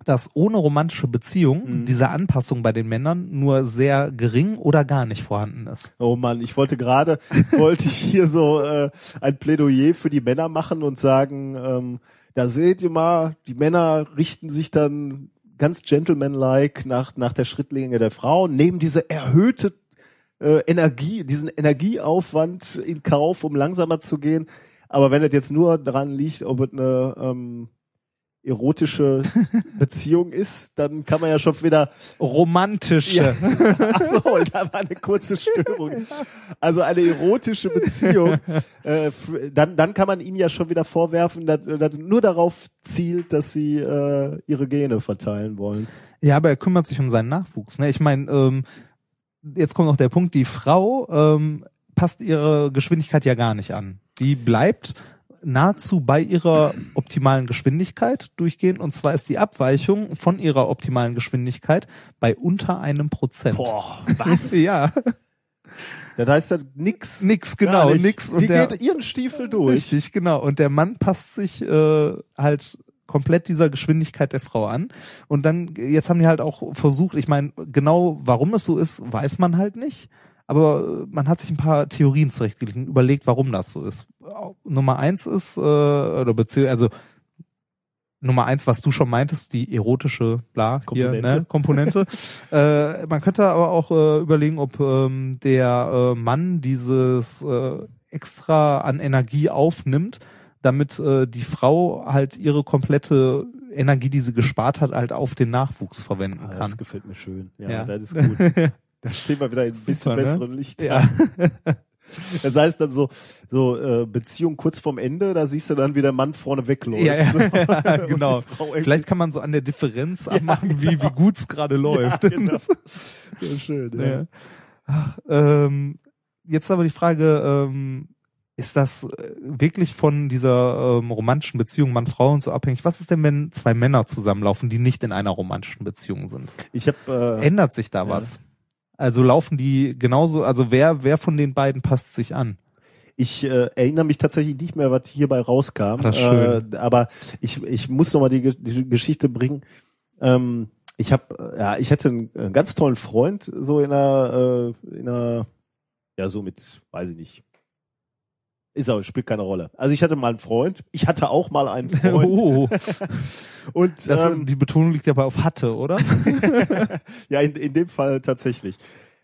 dass ohne romantische Beziehung Mhm. diese Anpassung bei den Männern nur sehr gering oder gar nicht vorhanden ist. Oh Mann, ich wollte gerade, <laughs> wollte ich hier so äh, ein Plädoyer für die Männer machen und sagen, ähm, da seht ihr mal, die Männer richten sich dann ganz gentlemanlike nach, nach der Schrittlinie der Frau, nehmen diese erhöhte äh, Energie, diesen Energieaufwand in Kauf, um langsamer zu gehen. Aber wenn es jetzt nur daran liegt, ob es eine ähm, erotische <laughs> Beziehung ist, dann kann man ja schon wieder Romantische. ja. <laughs> Ach so, da war eine kurze Störung. Also eine erotische Beziehung. <laughs> Äh, dann, dann kann man ihnen ja schon wieder vorwerfen, dass, dass nur darauf zielt, dass sie äh, ihre Gene verteilen wollen. Ja, aber er kümmert sich um seinen Nachwuchs. Ne? Ich meine, ähm, jetzt kommt noch der Punkt, die Frau ähm, passt ihre Geschwindigkeit ja gar nicht an. Die bleibt nahezu bei ihrer optimalen Geschwindigkeit durchgehend und zwar ist die Abweichung von ihrer optimalen Geschwindigkeit bei unter einem Prozent. Boah, <laughs> was? Ja, Das heißt ja nix. nix, genau, nicht. nix. Die Und der, geht ihren Stiefel durch. Richtig, genau. Und der Mann passt sich äh, halt komplett dieser Geschwindigkeit der Frau an. Und dann, jetzt haben die halt auch versucht, ich meine, genau warum es so ist, weiß man halt nicht. Aber äh, man hat sich ein paar Theorien zurechtgelegt und überlegt, warum das so ist. Nummer eins ist, äh, oder beziehungsweise, also Nummer eins, was du schon meintest, die erotische bla Komponente. Hier, ne, Komponente. <laughs> äh, man könnte aber auch äh, überlegen, ob ähm, der äh, Mann dieses äh, extra an Energie aufnimmt damit äh, die Frau halt ihre komplette Energie, die sie gespart hat, halt auf den Nachwuchs verwenden Ah, kann. das gefällt mir schön. Ja, Ja. das ist gut. <laughs> Da stehen wir wieder in ein bisschen Super, ne? besseren Licht. Ja. <laughs> Das heißt dann so, so äh, Beziehung kurz vorm Ende, da siehst du dann, wie der Mann vorne wegläuft. Ja, ja, <laughs> ja, <laughs> genau. Vielleicht kann man so an der Differenz abmachen, wie, wie gut es gerade läuft. Ja, genau. Ja, schön. Ja. Ja. Ach, ähm, jetzt aber die Frage, ähm, ist das äh, wirklich von dieser ähm, romantischen Beziehung Mann-Frau und so abhängig? Was ist denn, wenn zwei Männer zusammenlaufen, die nicht in einer romantischen Beziehung sind? Ich habe äh, Ändert sich da Ja. was? Also laufen die genauso, also wer, wer von den beiden passt sich an? Ich äh, erinnere mich tatsächlich nicht mehr, was hierbei rauskam. Ach. Äh, aber ich, ich muss noch mal die, die Geschichte bringen. Ähm, ich habe, ja, ich hatte einen, einen ganz tollen Freund, so in einer, äh, in einer, ja, so mit, weiß ich nicht. Ist aber, spielt keine Rolle. Also ich hatte mal einen Freund. Ich hatte auch mal einen <laughs> Freund. Oh, <laughs> Und das, ähm, die Betonung liegt ja bei auf hatte, oder? <laughs> ja, in, in dem Fall tatsächlich.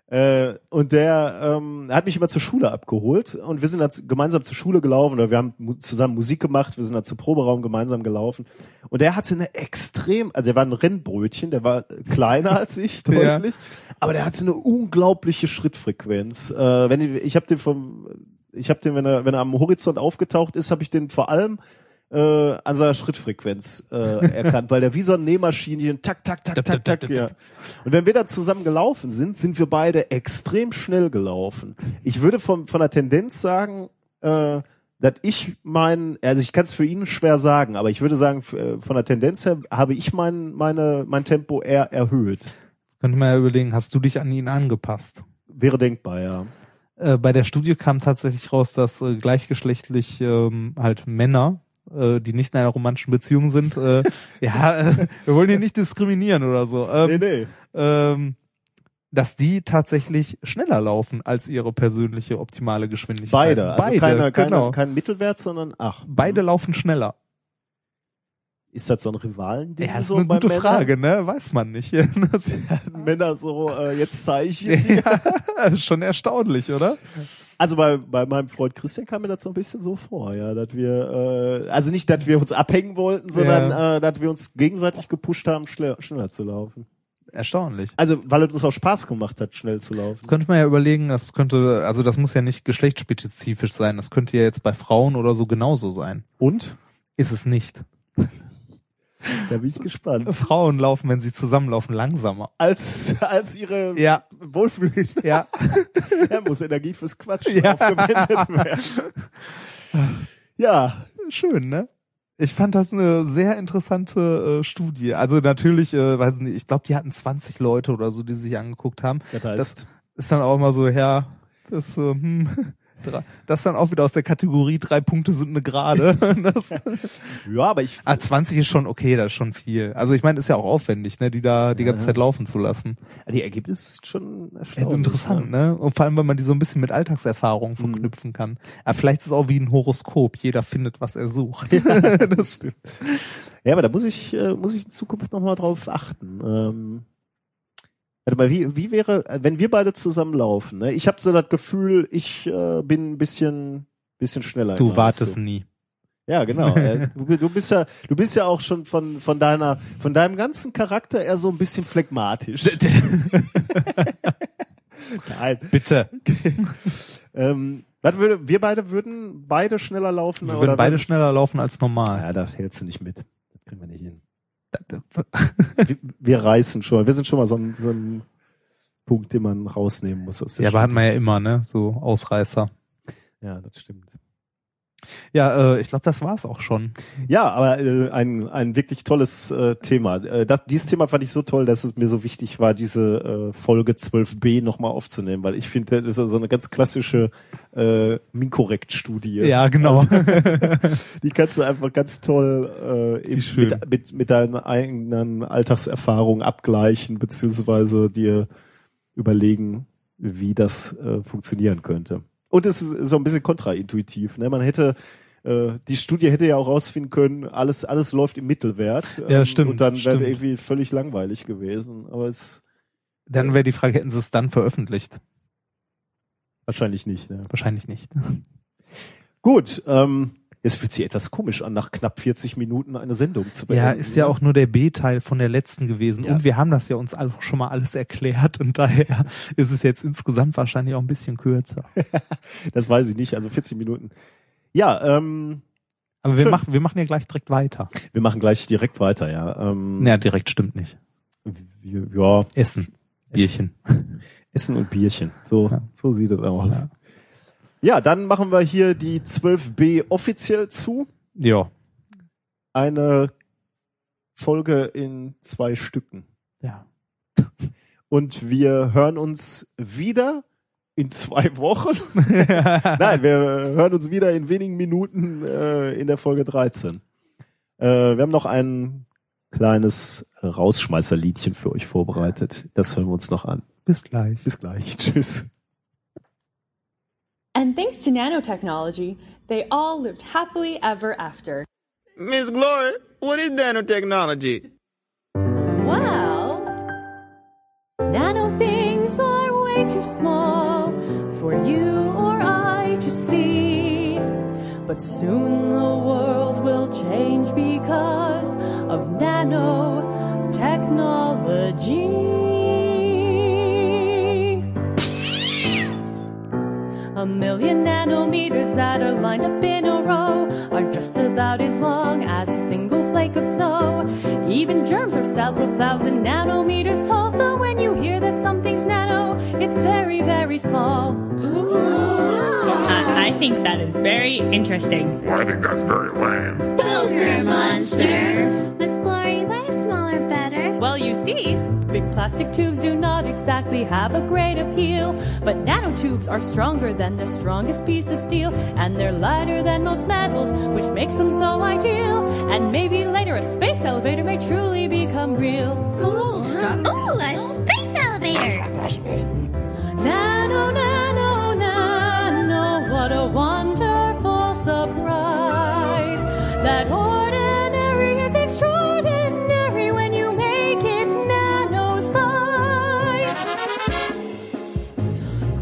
Äh, und der ähm, hat mich immer zur Schule abgeholt und wir sind dann gemeinsam zur Schule gelaufen oder wir haben mu zusammen Musik gemacht, wir sind dann zum Proberaum gemeinsam gelaufen und der hatte eine extrem, also der war ein Rennbrötchen, der war kleiner als ich, Ja. deutlich, aber der hatte eine unglaubliche Schrittfrequenz. Äh, wenn ich, ich habe den vom, ich habe den, wenn er, wenn er am Horizont aufgetaucht ist, habe ich den vor allem äh, an seiner Schrittfrequenz äh, erkannt, weil der wie so ein Nähmaschinchen, tak, tak, tak, tak, tak, ja. Und wenn wir dann zusammen gelaufen sind, sind wir beide extrem schnell gelaufen. Ich würde von, von der Tendenz sagen, äh, dass ich mein, also ich kann es für ihn schwer sagen, aber ich würde sagen, äh, von der Tendenz her habe ich mein, meine, mein Tempo eher erhöht. Könnte man ja überlegen, hast du dich an ihn angepasst? Wäre denkbar, ja. Äh, bei der Studie kam tatsächlich raus, dass äh, gleichgeschlechtlich ähm, halt Männer, äh, die nicht in einer romantischen Beziehung sind, äh, <laughs> ja, äh, wir wollen hier nicht diskriminieren oder so, ähm, nee. ähm, dass die tatsächlich schneller laufen als ihre persönliche optimale Geschwindigkeit. Beide, also Beide, keine, keine, genau. kein Mittelwert, sondern ach. Beide laufen schneller. Ist das so ein Rivalen-Ding? Ja, ist so eine gute Männern? Frage, ne? Weiß man nicht. <laughs> Das, Männer so, äh, jetzt dir. <laughs> ja, schon erstaunlich, oder? Also bei, bei meinem Freund Christian kam mir das so ein bisschen so vor, ja, dass wir, äh, also nicht, dass wir uns abhängen wollten, sondern äh, dass wir uns gegenseitig gepusht haben, schnell, schneller zu laufen. Erstaunlich. Also weil es uns auch Spaß gemacht hat, schnell zu laufen. Das könnte man ja überlegen, das könnte, also das muss ja nicht geschlechtsspezifisch sein, das könnte ja jetzt bei Frauen oder so genauso sein. Und? Ist es nicht. <laughs> Da bin ich gespannt. Frauen laufen, wenn sie zusammenlaufen, langsamer. Als, als ihre Ja. Wohlfühl, Ja. <laughs> ja, muss Energie fürs Quatschen Ja. aufgewendet <laughs> werden. Ja, Schön, ne? Ich fand das eine sehr interessante äh, Studie. Also natürlich, äh, weiß nicht, ich glaube, die hatten 20 Leute oder so, die sich angeguckt haben. das heißt, Ist dann auch immer so, ja, das ist so, hm, das ist dann auch wieder aus der Kategorie drei Punkte sind eine Gerade. <laughs> Das, ja, aber ich, ah, 20 ist schon okay, das ist schon viel. Also ich meine, ist ja auch aufwendig, ne, die da die ganze Zeit laufen zu lassen. die Ergebnisse sind schon Ja, erstaunlich. interessant, ne? Und vor allem, wenn man die so ein bisschen mit Alltagserfahrungen verknüpfen kann. Aber vielleicht ist es auch wie ein Horoskop. Jeder findet, was er sucht. <laughs> das, Ja, aber da muss ich, äh, muss ich in Zukunft nochmal drauf achten. Ähm, warte mal, wie, wie wäre, wenn wir beide zusammenlaufen, ne? Ich habe so das Gefühl, ich äh, bin ein bisschen, bisschen schneller. du wartest als nie. Ja, genau. <laughs> Äh, du, bist ja, du bist ja auch schon von, von deiner, von deinem ganzen Charakter eher so ein bisschen phlegmatisch. <laughs> Nein. Bitte. <laughs> Ähm, was würde, wir beide würden beide schneller laufen? Wir würden beide schneller laufen als normal. Ja, da hältst du nicht mit. Das kriegen wir nicht hin. Wir, wir reißen schon mal. Wir sind schon mal so ein, so ein Punkt, den man rausnehmen muss. Ja, aber hat man ja immer, ne? So Ausreißer. Ja, das stimmt. Ja, äh, ich glaube, das war's auch schon. Ja, aber äh, ein, ein wirklich tolles äh, Thema. Äh, das, dieses Thema fand ich so toll, dass es mir so wichtig war, diese äh, Folge 12b nochmal aufzunehmen, weil ich finde, das ist so eine ganz klassische äh, Minkorrekt-Studie. Ja, genau. <laughs> Die kannst du einfach ganz toll äh, mit, mit, mit deinen eigenen Alltagserfahrungen abgleichen, beziehungsweise dir überlegen, wie das äh, funktionieren könnte. Und es ist so ein bisschen kontraintuitiv. Ne? Man hätte äh, die Studie hätte ja auch rausfinden können, alles alles läuft im Mittelwert. Ja, stimmt, Und dann wäre irgendwie völlig langweilig gewesen. Aber es Dann wäre die Frage, hätten sie es dann veröffentlicht? wahrscheinlich nicht. Ne? Wahrscheinlich nicht. Gut, ähm, Es fühlt sich etwas komisch an, nach knapp 40 Minuten eine Sendung zu beenden. Ja, ist ja auch nur der B-Teil von der letzten gewesen. Ja. Und wir haben das ja uns einfach schon mal alles erklärt und daher ist es jetzt insgesamt wahrscheinlich auch ein bisschen kürzer. <laughs> Das weiß ich nicht, also 40 Minuten. Ja, ähm, Aber wir Schön. machen, wir machen ja gleich direkt weiter. wir machen gleich direkt weiter, ja. Ähm, Ja, direkt stimmt nicht. ja, Essen. Bierchen. Essen und Bierchen. So, Ja. so sieht es aus. Ja. Ja, dann machen wir hier die 12b offiziell zu. Ja. Eine Folge in zwei Stücken. Ja. <laughs> Und wir hören uns wieder in zwei <laughs> Wochen. <laughs> Nein, wir hören uns wieder in wenigen Minuten äh, in der Folge 13. Äh, wir haben noch ein kleines Rausschmeißerliedchen für euch vorbereitet. Das hören wir uns noch an. Bis gleich. Bis gleich. Tschüss. And thanks to nanotechnology, they all lived happily ever after. Miss Glory, what is nanotechnology? Well, nano things are way too small for you or I to see. But soon the world will change because of nanotechnology. A million nanometers that are lined up in a row are just about as long as a single flake of snow. Even germs are several thousand nanometers tall, so when you hear that something's nano, it's very, very small. I, I think that is very interesting. Well, I think that's very lame. Ogre monster. Miss Glory, why is smaller better? Big plastic tubes do not exactly have a great appeal, but nanotubes are stronger than the strongest piece of steel, and they're lighter than most metals, which makes them so ideal. And maybe later a space elevator may truly become real. Ooh, Ooh, a space elevator. Nano, nano, nano, what a wonderful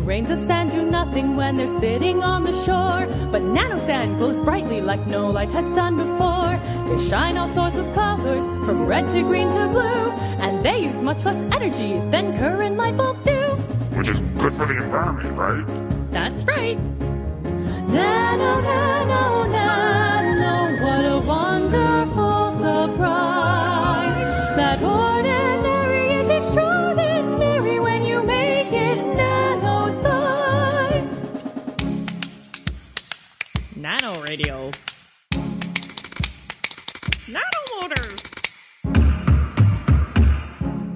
Grains of sand do nothing when they're sitting on the shore, but nano sand glows brightly like no light has done before. They shine all sorts of colors, from red to green to blue, and they use much less energy than current light bulbs do. Which is good for the environment, right? That's right. Nano, nano, nano, what a wonderful surprise. Radio. Nano motor.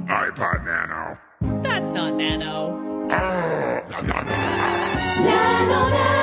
iPod Nano. That's not nano. Ah, oh, no, no, no. Nano, nano, nano.